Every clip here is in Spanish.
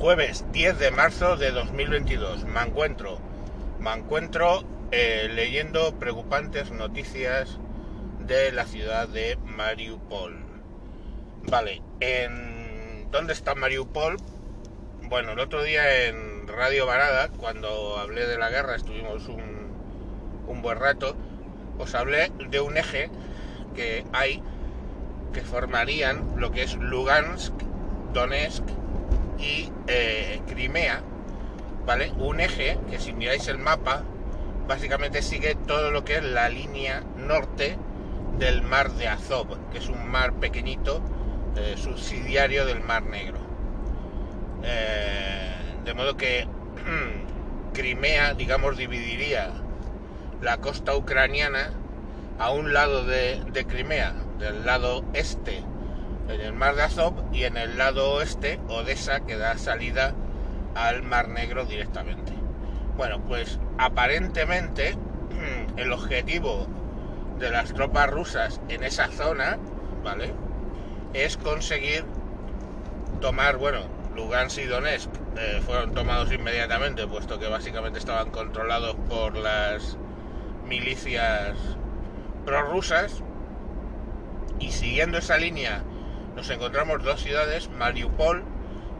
Jueves 10 de marzo de 2022. Me encuentro, me encuentro eh, leyendo preocupantes noticias de la ciudad de Mariupol. Vale, en ¿dónde está Mariupol? Bueno, el otro día en Radio Varada, cuando hablé de la guerra, estuvimos un, un buen rato, os hablé de un eje que hay que formarían lo que es Lugansk, Donetsk y eh, Crimea, ¿vale? Un eje que si miráis el mapa, básicamente sigue todo lo que es la línea norte del mar de Azov, que es un mar pequeñito, eh, subsidiario del mar Negro. Eh, de modo que Crimea, digamos, dividiría la costa ucraniana a un lado de, de Crimea, del lado este en el mar de Azov y en el lado oeste Odessa que da salida al mar Negro directamente. Bueno, pues aparentemente el objetivo de las tropas rusas en esa zona, ¿vale? Es conseguir tomar, bueno, Lugansk y Donetsk eh, fueron tomados inmediatamente, puesto que básicamente estaban controlados por las milicias prorrusas. Y siguiendo esa línea nos encontramos dos ciudades, Mariupol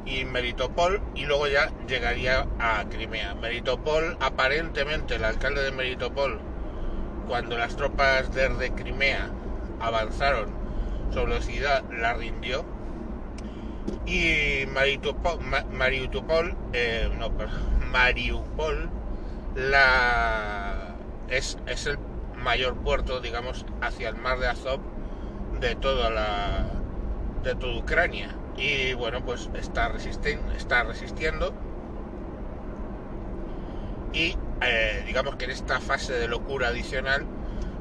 y Melitopol, y luego ya llegaría a Crimea. Melitopol, aparentemente el alcalde de Melitopol, cuando las tropas de Crimea avanzaron sobre la ciudad, la rindió. Y Mariupol, eh, no, Mariupol la, es, es el mayor puerto, digamos, hacia el mar de Azov de toda la, de toda Ucrania. Y bueno, pues está, resistiendo, está resistiendo. Y eh, digamos que en esta fase de locura adicional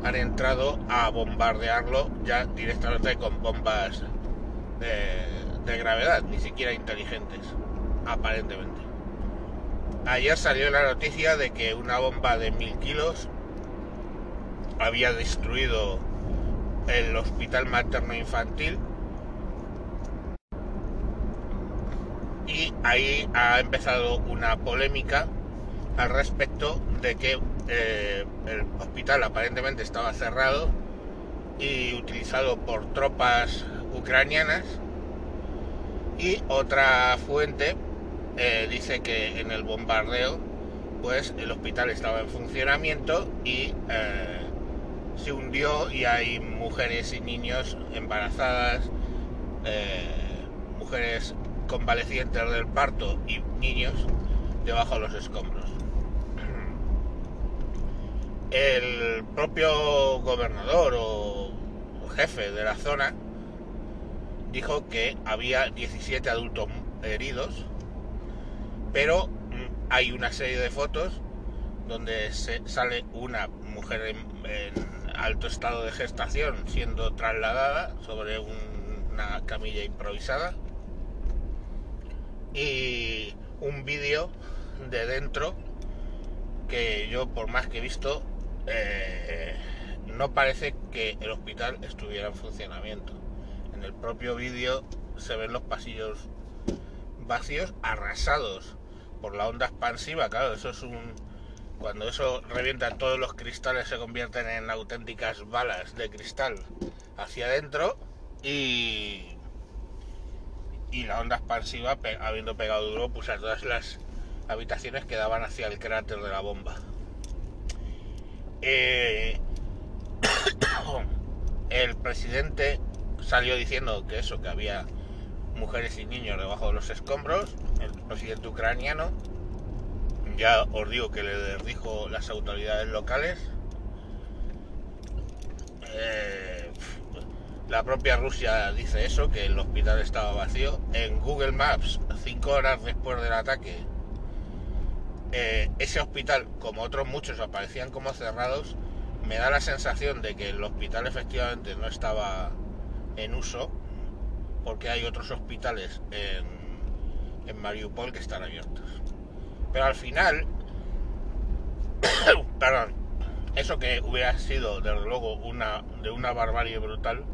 han entrado a bombardearlo ya directamente con bombas de, de gravedad, ni siquiera inteligentes, aparentemente. Ayer salió la noticia de que una bomba de mil kilos había destruido el hospital materno infantil y ahí ha empezado una polémica al respecto de que eh, el hospital aparentemente estaba cerrado y utilizado por tropas ucranianas. Y otra fuente eh, dice que en el bombardeo pues el hospital estaba en funcionamiento y eh, se hundió y hay mujeres y niños embarazadas, mujeres convalecientes del parto y niños debajo de los escombros. El propio gobernador o, jefe de la zona dijo que había 17 adultos heridos, pero mm, hay una serie de fotos donde sale una mujer en, alto estado de gestación siendo trasladada sobre una camilla improvisada y un vídeo de dentro que yo por más que he visto eh, no parece que el hospital estuviera en funcionamiento. En el propio vídeo se ven los pasillos vacíos, arrasados por la onda expansiva. Claro, eso es un. Cuando eso revienta, todos los cristales se convierten en auténticas balas de cristal hacia adentro y y la onda expansiva, habiendo pegado duro, pues a todas las habitaciones que daban hacia el cráter de la bomba. Eh, el presidente salió diciendo que eso, que había mujeres y niños debajo de los escombros, el presidente ucraniano, ya os digo que le dijo las autoridades locales. Eh, la propia Rusia dice eso, que el hospital estaba vacío. En Google Maps, cinco horas después del ataque, eh, ese hospital, como otros muchos, aparecían como cerrados. Me da la sensación de que el hospital efectivamente no estaba en uso, porque hay otros hospitales en, en Mariupol que están abiertos. Pero al final, perdón, eso que hubiera sido desde luego una, de una barbarie brutal,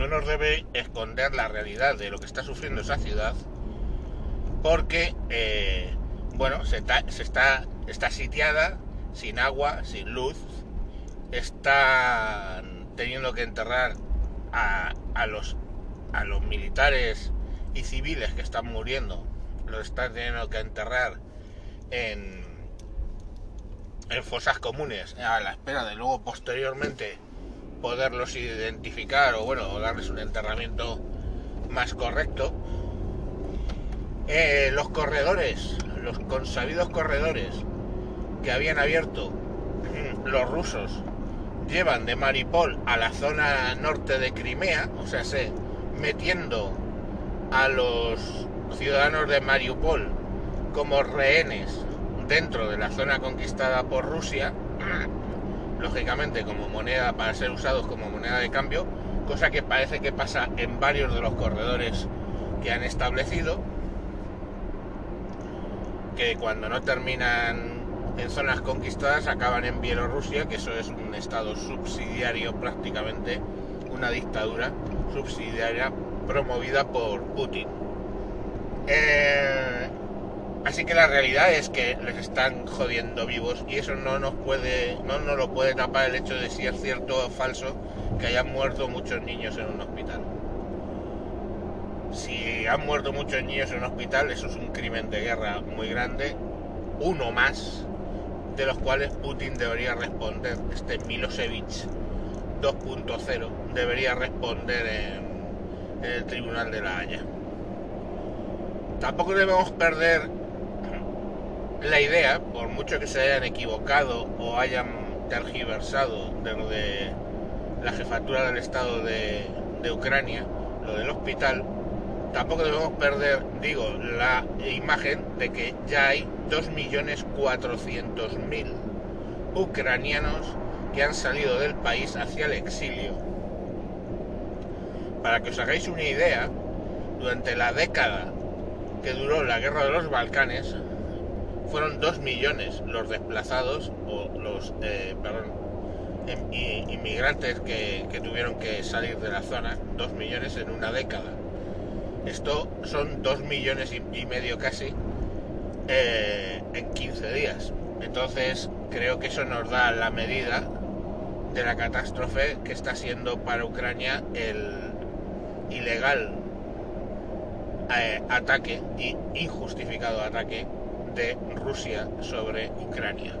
no nos debe esconder la realidad de lo que está sufriendo esa ciudad porque, eh, bueno, se, está, está sitiada, sin agua, sin luz, está teniendo que enterrar a, a, los, a los militares y civiles que están muriendo, los están teniendo que enterrar en, en fosas comunes, a la espera de luego posteriormente poderlos identificar o bueno, darles un enterramiento más correcto. Eh, los corredores, los consabidos corredores que habían abierto mm, los rusos llevan de Maripol a la zona norte de Crimea, o sea, se metiendo a los ciudadanos de Mariupol como rehenes dentro de la zona conquistada por Rusia, lógicamente como moneda para ser usados como moneda de cambio, cosa que parece que pasa en varios de los corredores que han establecido, que cuando no terminan en zonas conquistadas acaban en Bielorrusia, que eso es un estado subsidiario prácticamente, una dictadura subsidiaria promovida por Putin. Eh, así que la realidad es que les están jodiendo vivos y eso no nos puede, no nos lo puede tapar el hecho de si es cierto o falso que hayan muerto muchos niños en un hospital. Si han muerto muchos niños en un hospital, eso es un crimen de guerra muy grande, uno más de los cuales Putin debería responder, este Milosevic 2.0 debería responder en, en el Tribunal de la Haya. Tampoco debemos perder la idea, por mucho que se hayan equivocado o hayan tergiversado desde la jefatura del Estado de, de Ucrania, lo del hospital, tampoco debemos perder, digo, la imagen de que ya hay 2.400.000 ucranianos que han salido del país hacia el exilio. Para que os hagáis una idea, durante la década que duró la guerra de los Balcanes, fueron 2 millones los desplazados o los eh, em, inmigrantes que, que tuvieron que salir de la zona, 2 millones en una década. Esto son 2 millones y medio casi eh, en 15 días. Entonces creo que eso nos da la medida de la catástrofe que está siendo para Ucrania el ilegal eh, ataque y injustificado ataque de Rusia sobre Ucrania.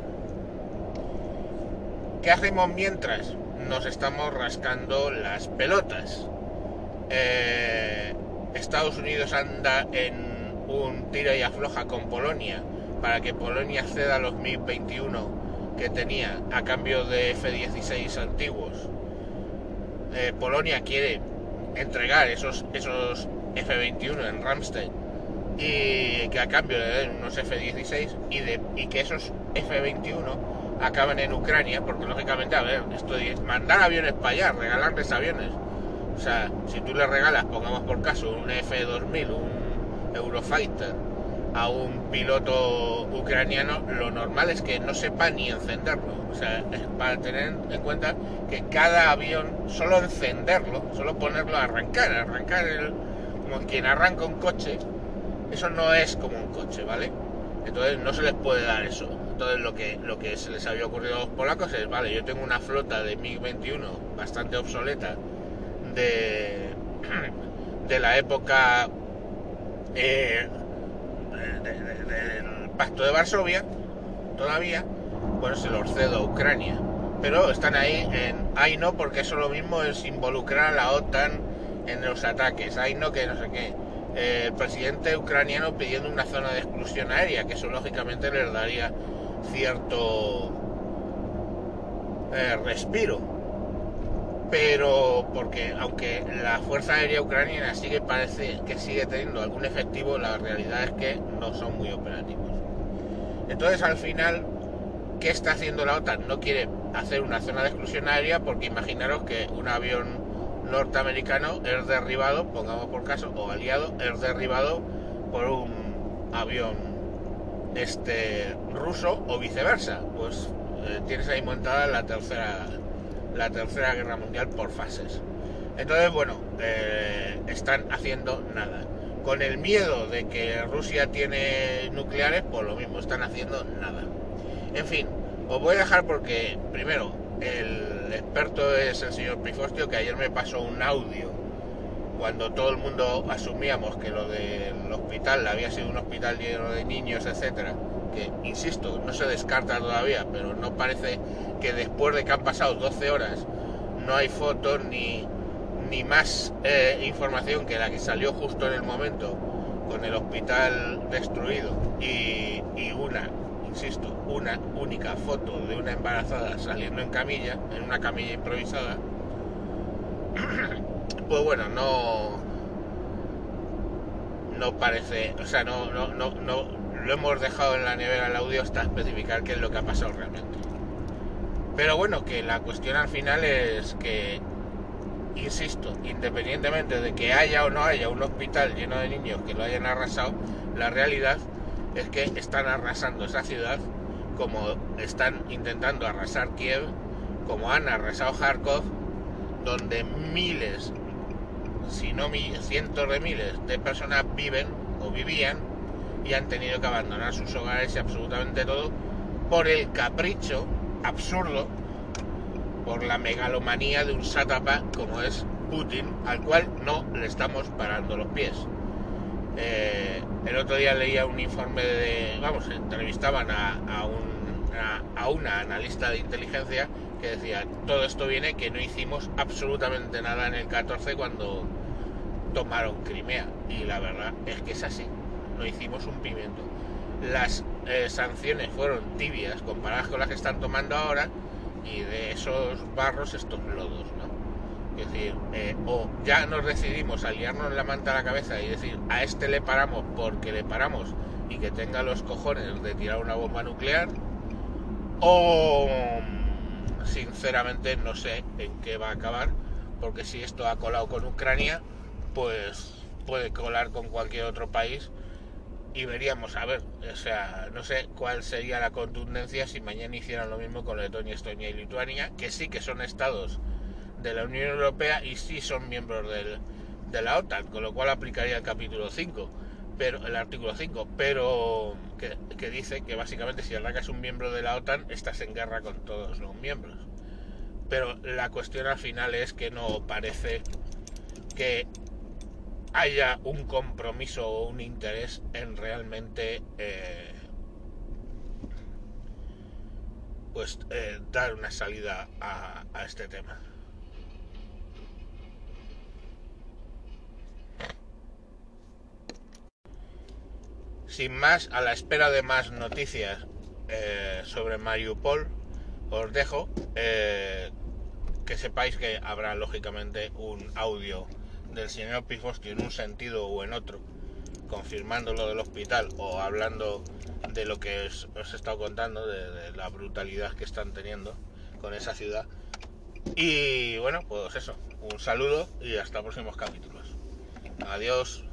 ¿Qué hacemos mientras? Nos estamos rascando las pelotas. Eh, Estados Unidos anda en un tira y afloja con Polonia para que Polonia ceda los MiG-21 que tenía a cambio de F-16 antiguos. Eh, Polonia quiere entregar esos, esos F-21 en Ramstein y que a cambio le den unos F-16 y, que esos F-21 acaben en Ucrania, porque lógicamente, a ver, esto mandar aviones para allá, regalarles aviones. O sea, si tú le regalas, pongamos por caso, un F-2000, un Eurofighter a un piloto ucraniano, lo normal es que no sepa ni encenderlo. O sea, para tener en cuenta que cada avión, solo encenderlo, solo ponerlo a arrancar, arrancar el, como quien arranca un coche, eso no es como un coche, ¿vale? Entonces no se les puede dar eso. Entonces lo que, lo que se les había ocurrido a los polacos es, vale, yo tengo una flota de MiG-21 bastante obsoleta de, de la época eh, del pacto de Varsovia, todavía, bueno, se los cedo a Ucrania. Pero están ahí en, ahí no, porque eso lo mismo es involucrar a la OTAN en los ataques, ahí no que no sé qué. Eh, el presidente ucraniano pidiendo una zona de exclusión aérea, que eso lógicamente les daría cierto eh, respiro pero porque aunque la Fuerza Aérea Ucraniana sigue parece que sigue teniendo algún efectivo, la realidad es que no son muy operativos. Entonces al final, ¿qué está haciendo la OTAN? No quiere hacer una zona de exclusión aérea porque imaginaros que un avión norteamericano es derribado, pongamos por caso, o aliado, es derribado por un avión este ruso o viceversa. Pues eh, tienes ahí montada la tercera la Tercera Guerra Mundial por fases. Entonces, bueno, eh, están haciendo nada. con el miedo de que Rusia tiene nucleares, pues lo mismo, están haciendo nada. En fin, os voy a dejar porque, primero, el experto es el señor Pifostio, que ayer me pasó un audio cuando todo el mundo asumíamos que lo del hospital había sido un hospital lleno de niños, etcétera, que insisto, no se descarta todavía, pero no parece que después de que han pasado 12 horas no hay fotos ni, ni más eh, información que la que salió justo en el momento con el hospital destruido. Y, insisto, una única foto de una embarazada saliendo en camilla, en una camilla improvisada, pues bueno, no no parece, o sea, no, no, no, no lo hemos dejado en la nevera el audio hasta especificar qué es lo que ha pasado realmente. Pero bueno, que la cuestión al final es que, insisto, independientemente de que haya o no haya un hospital lleno de niños que lo hayan arrasado, la realidad es que están arrasando esa ciudad como están intentando arrasar Kiev, como han arrasado Kharkov, donde miles, si no cientos de miles de personas viven o vivían y han tenido que abandonar sus hogares y absolutamente todo por el capricho absurdo, por la megalomanía de un sátapa como es Putin, al cual no le estamos parando los pies. Eh, el otro día leía un informe de, vamos, entrevistaban a, a, un, a, a una analista de inteligencia que decía, todo esto viene que no hicimos absolutamente nada en el 14 cuando tomaron Crimea. Y la verdad es que es así, no hicimos un pimiento. Las eh, sanciones fueron tibias comparadas con las que están tomando ahora y de esos barros estos lodos, ¿no? Es decir, eh, o ya nos decidimos a liarnos la manta a la cabeza y decir, a este le paramos porque le paramos y que tenga los cojones de tirar una bomba nuclear, o sinceramente no sé en qué va a acabar, porque si esto ha colado con Ucrania, pues puede colar con cualquier otro país y veríamos a ver, o sea, no sé cuál sería la contundencia si mañana hicieran lo mismo con Letonia, Estonia y Lituania, que sí que son estados de la Unión Europea y sí son miembros del, de la OTAN, con lo cual aplicaría el capítulo 5, pero el artículo 5, pero que, que dice que básicamente si es un miembro de la OTAN, estás en guerra con todos los miembros. Pero la cuestión al final es que no parece que haya un compromiso o un interés en realmente eh, pues eh, dar una salida a este tema. Sin más, a la espera de más noticias eh, sobre Mariupol, os dejo eh, que sepáis que habrá lógicamente un audio del señor Pifosti en un sentido o en otro, confirmando lo del hospital o hablando de lo que os, he estado contando, de, de, la brutalidad que están teniendo con esa ciudad. Y bueno, pues eso, un saludo y hasta próximos capítulos. Adiós.